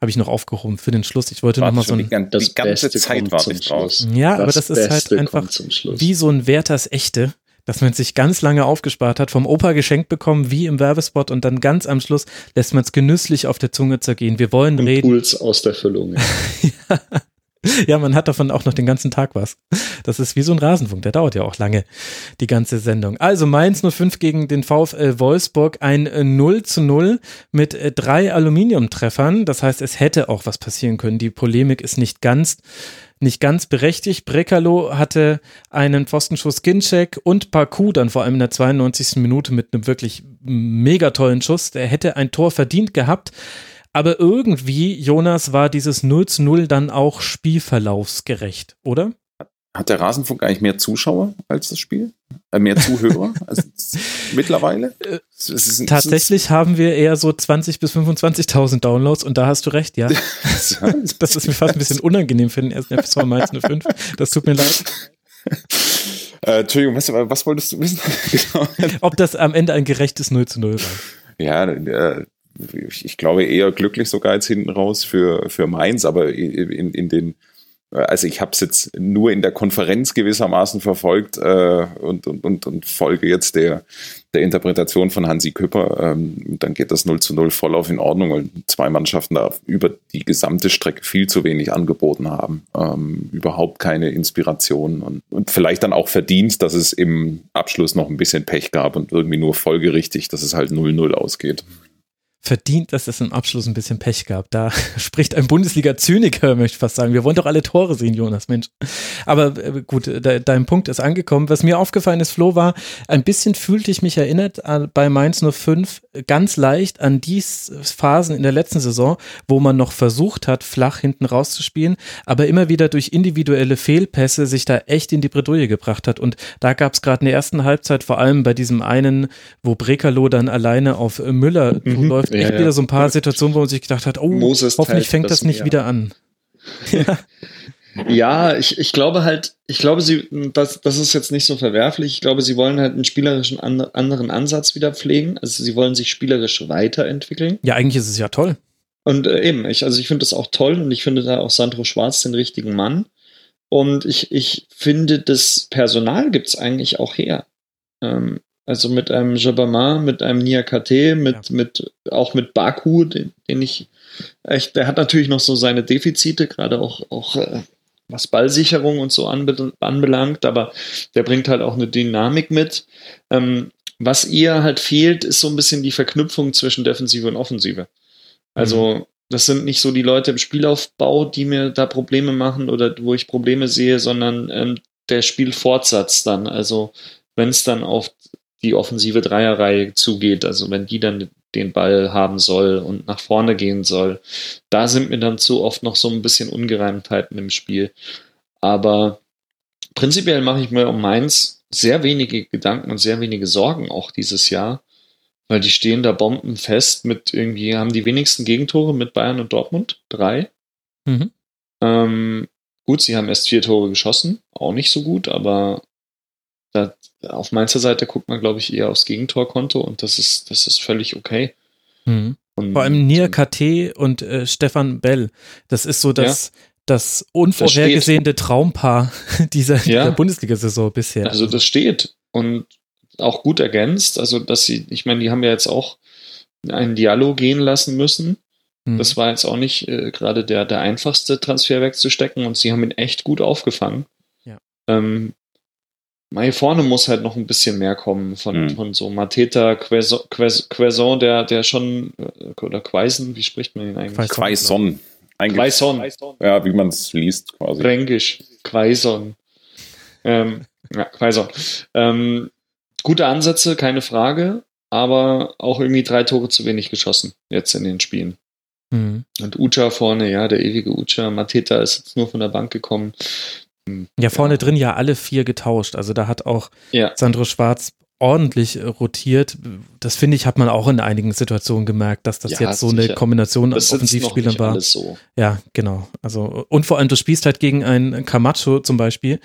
habe ich noch aufgehoben für den Schluss. Ich wollte noch mal so ein, die, die ganze Zeit war ich raus. Ja, das aber das ist halt einfach wie so ein Werthers Echte dass man sich ganz lange aufgespart hat, vom Opa geschenkt bekommen, wie im Werbespot und dann ganz am Schluss lässt man es genüsslich auf der Zunge zergehen. Wir wollen Impuls reden. Impuls aus der Füllung. ja. ja, man hat davon auch noch den ganzen Tag was. Das ist wie so ein Rasenfunk, der dauert ja auch lange, die ganze Sendung. Also Mainz 05 gegen den VfL Wolfsburg, ein 0 zu 0 mit äh, drei Aluminiumtreffern. Das heißt, es hätte auch was passieren können. Die Polemik ist nicht ganz nicht ganz berechtigt. Brekalo hatte einen Pfostenschuss Ginczek und Parkou dann vor allem in der 92. Minute mit einem wirklich mega tollen Schuss. Der hätte ein Tor verdient gehabt. Aber irgendwie, Jonas, war dieses 0 zu 0 dann auch spielverlaufsgerecht, oder? Hat der Rasenfunk eigentlich mehr Zuschauer als das Spiel? Äh, mehr Zuhörer als mittlerweile? Äh, ist, Tatsächlich haben wir eher so 20.000 bis 25.000 Downloads und da hast du recht, ja. das ist mir fast ein bisschen unangenehm für den ersten FSV Mainz 05. Das tut mir leid. Äh, Entschuldigung, was, was, wolltest du wissen? Ob das am Ende ein gerechtes 0 zu 0 war? Ja, äh, ich glaube eher glücklich sogar jetzt hinten raus für, für Mainz, aber in, in den also ich habe es jetzt nur in der Konferenz gewissermaßen verfolgt äh, und, und, und, folge jetzt der, der Interpretation von Hansi Küpper. Ähm, dann geht das 0 zu 0 voll auf in Ordnung, weil zwei Mannschaften da über die gesamte Strecke viel zu wenig angeboten haben. Ähm, überhaupt keine Inspiration und, und vielleicht dann auch verdient, dass es im Abschluss noch ein bisschen Pech gab und irgendwie nur folgerichtig, dass es halt 0-0 ausgeht verdient, dass es im Abschluss ein bisschen Pech gab. Da spricht ein Bundesliga-Zyniker, möchte ich fast sagen. Wir wollen doch alle Tore sehen, Jonas, Mensch. Aber äh, gut, de dein Punkt ist angekommen. Was mir aufgefallen ist, Flo, war, ein bisschen fühlte ich mich erinnert an, bei Mainz 05 ganz leicht an die Phasen in der letzten Saison, wo man noch versucht hat, flach hinten rauszuspielen, aber immer wieder durch individuelle Fehlpässe sich da echt in die Bredouille gebracht hat. Und da gab es gerade in der ersten Halbzeit, vor allem bei diesem einen, wo Brekalo dann alleine auf Müller mhm. Echt ja, wieder so ein paar Situationen, wo man sich gedacht hat, oh, Moses hoffentlich fängt das, das nicht wieder an. ja. Ja, ich, ich glaube halt, ich glaube, sie, das, das ist jetzt nicht so verwerflich. Ich glaube, sie wollen halt einen spielerischen an, anderen Ansatz wieder pflegen. Also sie wollen sich spielerisch weiterentwickeln. Ja, eigentlich ist es ja toll. Und äh, eben, ich, also ich finde das auch toll und ich finde da auch Sandro Schwarz den richtigen Mann. Und ich, ich finde, das Personal gibt es eigentlich auch her. Ähm, also mit einem Jabama, mit einem Niakate, mit, ja. mit, auch mit Baku, den, den ich echt, der hat natürlich noch so seine Defizite, gerade auch, auch äh, was Ballsicherung und so anbe anbelangt, aber der bringt halt auch eine Dynamik mit. Ähm, was ihr halt fehlt, ist so ein bisschen die Verknüpfung zwischen Defensive und Offensive. Also, mhm. das sind nicht so die Leute im Spielaufbau, die mir da Probleme machen oder wo ich Probleme sehe, sondern ähm, der Spielfortsatz dann. Also, wenn es dann auf die offensive Dreierreihe zugeht, also wenn die dann den Ball haben soll und nach vorne gehen soll, da sind mir dann zu oft noch so ein bisschen Ungereimtheiten im Spiel. Aber prinzipiell mache ich mir um Mainz sehr wenige Gedanken und sehr wenige Sorgen auch dieses Jahr, weil die stehen da bombenfest mit irgendwie, haben die wenigsten Gegentore mit Bayern und Dortmund, drei. Mhm. Ähm, gut, sie haben erst vier Tore geschossen, auch nicht so gut, aber da, auf Mainzer Seite guckt man, glaube ich, eher aufs Gegentorkonto und das ist, das ist völlig okay. Mhm. Vor allem Nia KT und äh, Stefan Bell. Das ist so das, ja. das unvorhergesehene Traumpaar dieser, ja. dieser Bundesliga-Saison bisher. Also das steht. Und auch gut ergänzt. Also, dass sie, ich meine, die haben ja jetzt auch einen Dialog gehen lassen müssen. Mhm. Das war jetzt auch nicht äh, gerade der, der einfachste Transfer wegzustecken und sie haben ihn echt gut aufgefangen. Ja. Ähm, hier vorne muss halt noch ein bisschen mehr kommen von, mhm. von so Mateta, Quaison, der, der schon, äh, oder Quaison, wie spricht man ihn eigentlich? Quaison. Quaison. Ja, wie man es liest quasi. Fränkisch. Quaison. Ähm, ja, Quaison. Ähm, gute Ansätze, keine Frage, aber auch irgendwie drei Tore zu wenig geschossen jetzt in den Spielen. Mhm. Und Ucha vorne, ja, der ewige Ucha. Mateta ist jetzt nur von der Bank gekommen. Ja, vorne ja. drin ja alle vier getauscht. Also da hat auch ja. Sandro Schwarz ordentlich rotiert. Das finde ich, hat man auch in einigen Situationen gemerkt, dass das ja, jetzt so sicher. eine Kombination das an Offensivspielern war. So. Ja, genau. Also, und vor allem, du spielst halt gegen einen Camacho zum Beispiel,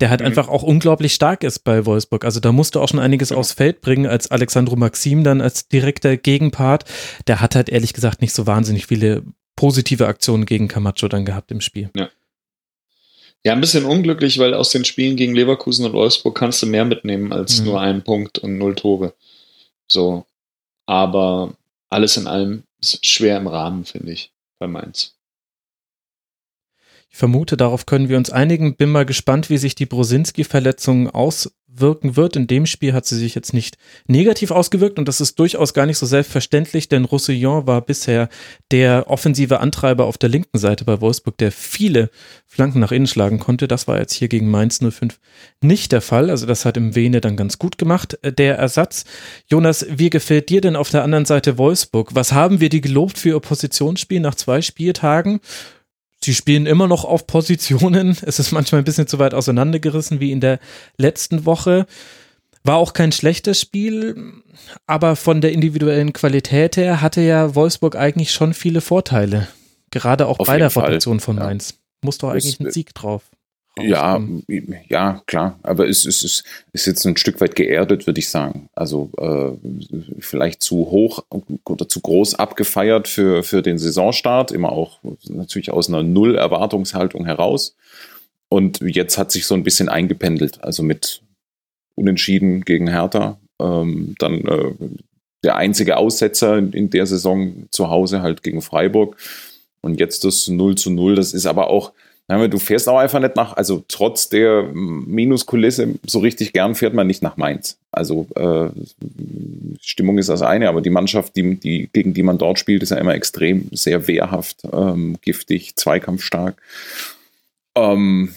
der halt mhm. einfach auch unglaublich stark ist bei Wolfsburg. Also da musst du auch schon einiges genau. aufs Feld bringen, als Alexandro Maxim dann als direkter Gegenpart. Der hat halt ehrlich gesagt nicht so wahnsinnig viele positive Aktionen gegen Camacho dann gehabt im Spiel. Ja. Ja, ein bisschen unglücklich, weil aus den Spielen gegen Leverkusen und Wolfsburg kannst du mehr mitnehmen als mhm. nur einen Punkt und null Tore. So. Aber alles in allem ist schwer im Rahmen, finde ich, bei Mainz. Ich vermute, darauf können wir uns einigen. Bin mal gespannt, wie sich die Brosinski-Verletzung aus, wirken wird. In dem Spiel hat sie sich jetzt nicht negativ ausgewirkt und das ist durchaus gar nicht so selbstverständlich, denn Roussillon war bisher der offensive Antreiber auf der linken Seite bei Wolfsburg, der viele Flanken nach innen schlagen konnte. Das war jetzt hier gegen Mainz 05 nicht der Fall. Also das hat im Vene dann ganz gut gemacht, äh, der Ersatz. Jonas, wie gefällt dir denn auf der anderen Seite Wolfsburg? Was haben wir die gelobt für ihr Positionsspiel nach zwei Spieltagen? Sie spielen immer noch auf Positionen. Es ist manchmal ein bisschen zu weit auseinandergerissen wie in der letzten Woche. War auch kein schlechtes Spiel, aber von der individuellen Qualität her hatte ja Wolfsburg eigentlich schon viele Vorteile. Gerade auch Auf bei der Rotation von Mainz. Ja. Muss doch eigentlich ein Sieg drauf. Ja, ja, klar. Aber es, es, es ist jetzt ein Stück weit geerdet, würde ich sagen. Also äh, vielleicht zu hoch oder zu groß abgefeiert für, für den Saisonstart, immer auch natürlich aus einer Null-Erwartungshaltung heraus. Und jetzt hat sich so ein bisschen eingependelt, also mit Unentschieden gegen Hertha. Ähm, dann äh, der einzige Aussetzer in, in der Saison zu Hause halt gegen Freiburg. Und jetzt das 0 zu 0, das ist aber auch Du fährst auch einfach nicht nach, also trotz der Minuskulisse, so richtig gern fährt man nicht nach Mainz. Also äh, Stimmung ist das eine, aber die Mannschaft, die, die, gegen die man dort spielt, ist ja immer extrem sehr wehrhaft, ähm, giftig, zweikampfstark. Ähm,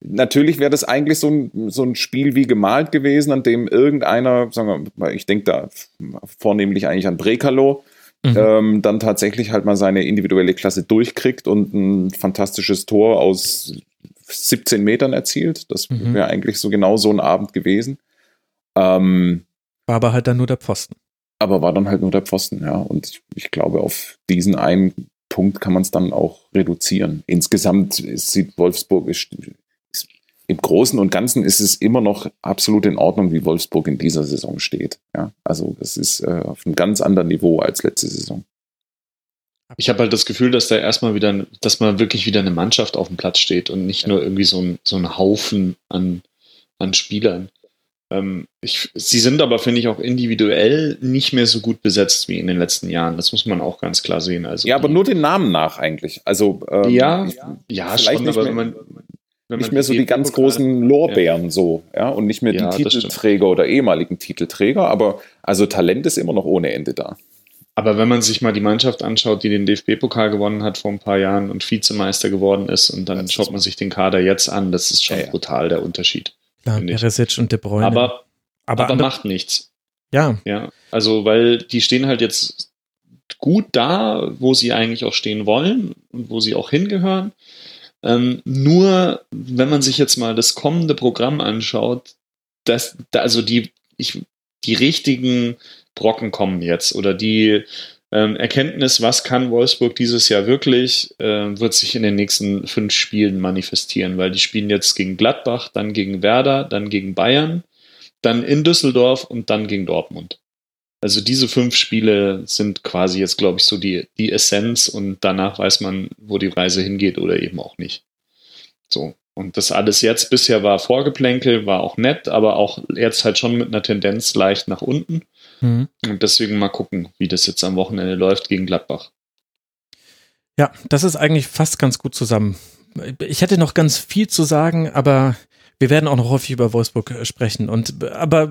natürlich wäre das eigentlich so ein, so ein Spiel wie gemalt gewesen, an dem irgendeiner, sagen wir, ich denke da vornehmlich eigentlich an Brekalo, Mhm. Ähm, dann tatsächlich halt mal seine individuelle Klasse durchkriegt und ein fantastisches Tor aus 17 Metern erzielt. Das mhm. wäre eigentlich so genau so ein Abend gewesen. Ähm, war aber halt dann nur der Pfosten. Aber war dann halt nur der Pfosten, ja. Und ich, ich glaube, auf diesen einen Punkt kann man es dann auch reduzieren. Insgesamt sieht Wolfsburg ist, im Großen und Ganzen ist es immer noch absolut in Ordnung, wie Wolfsburg in dieser Saison steht. Ja, also das ist äh, auf einem ganz anderen Niveau als letzte Saison. Ich habe halt das Gefühl, dass da erstmal wieder, dass man wirklich wieder eine Mannschaft auf dem Platz steht und nicht nur irgendwie so ein, so ein Haufen an, an Spielern. Ähm, ich, sie sind aber, finde ich, auch individuell nicht mehr so gut besetzt wie in den letzten Jahren. Das muss man auch ganz klar sehen. Also ja, aber nur den Namen nach eigentlich. Also ähm, ja, ja, schon, aber wenn man, nicht mehr so die ganz großen Lorbeeren ja. so, ja, und nicht mehr ja, die Titelträger oder ehemaligen Titelträger, aber also Talent ist immer noch ohne Ende da. Aber wenn man sich mal die Mannschaft anschaut, die den DFB-Pokal gewonnen hat vor ein paar Jahren und Vizemeister geworden ist, und dann das schaut man sich den Kader jetzt an, das ist schon ja, brutal der Unterschied. Klar, Peresic und De Bruyne. Aber, aber, aber macht nichts. Ja. Ja, also weil die stehen halt jetzt gut da, wo sie eigentlich auch stehen wollen und wo sie auch hingehören. Ähm, nur, wenn man sich jetzt mal das kommende Programm anschaut, dass, also die, ich, die richtigen Brocken kommen jetzt oder die ähm, Erkenntnis, was kann Wolfsburg dieses Jahr wirklich, äh, wird sich in den nächsten fünf Spielen manifestieren, weil die spielen jetzt gegen Gladbach, dann gegen Werder, dann gegen Bayern, dann in Düsseldorf und dann gegen Dortmund. Also diese fünf Spiele sind quasi jetzt, glaube ich, so die, die Essenz und danach weiß man, wo die Reise hingeht oder eben auch nicht. So. Und das alles jetzt bisher war Vorgeplänkel, war auch nett, aber auch jetzt halt schon mit einer Tendenz leicht nach unten. Mhm. Und deswegen mal gucken, wie das jetzt am Wochenende läuft gegen Gladbach. Ja, das ist eigentlich fast ganz gut zusammen. Ich hätte noch ganz viel zu sagen, aber wir werden auch noch häufig über Wolfsburg äh, sprechen. Und aber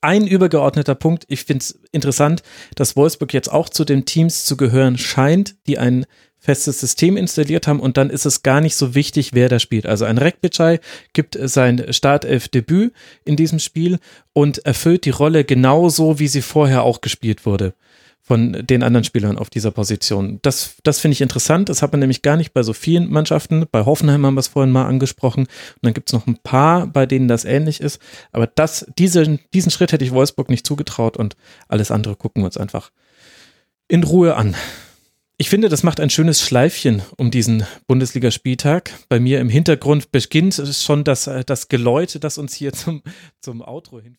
ein übergeordneter Punkt, ich finde es interessant, dass Wolfsburg jetzt auch zu den Teams zu gehören scheint, die ein festes System installiert haben. Und dann ist es gar nicht so wichtig, wer da spielt. Also ein Rekbicai gibt sein Startelf-Debüt in diesem Spiel und erfüllt die Rolle genauso, wie sie vorher auch gespielt wurde von den anderen Spielern auf dieser Position. Das, das finde ich interessant. Das hat man nämlich gar nicht bei so vielen Mannschaften. Bei Hoffenheim haben wir es vorhin mal angesprochen. Und dann gibt es noch ein paar, bei denen das ähnlich ist. Aber das, diese, diesen Schritt hätte ich Wolfsburg nicht zugetraut und alles andere gucken wir uns einfach in Ruhe an. Ich finde, das macht ein schönes Schleifchen um diesen Bundesligaspieltag. Bei mir im Hintergrund beginnt schon das, das Geläute, das uns hier zum, zum Outro hin.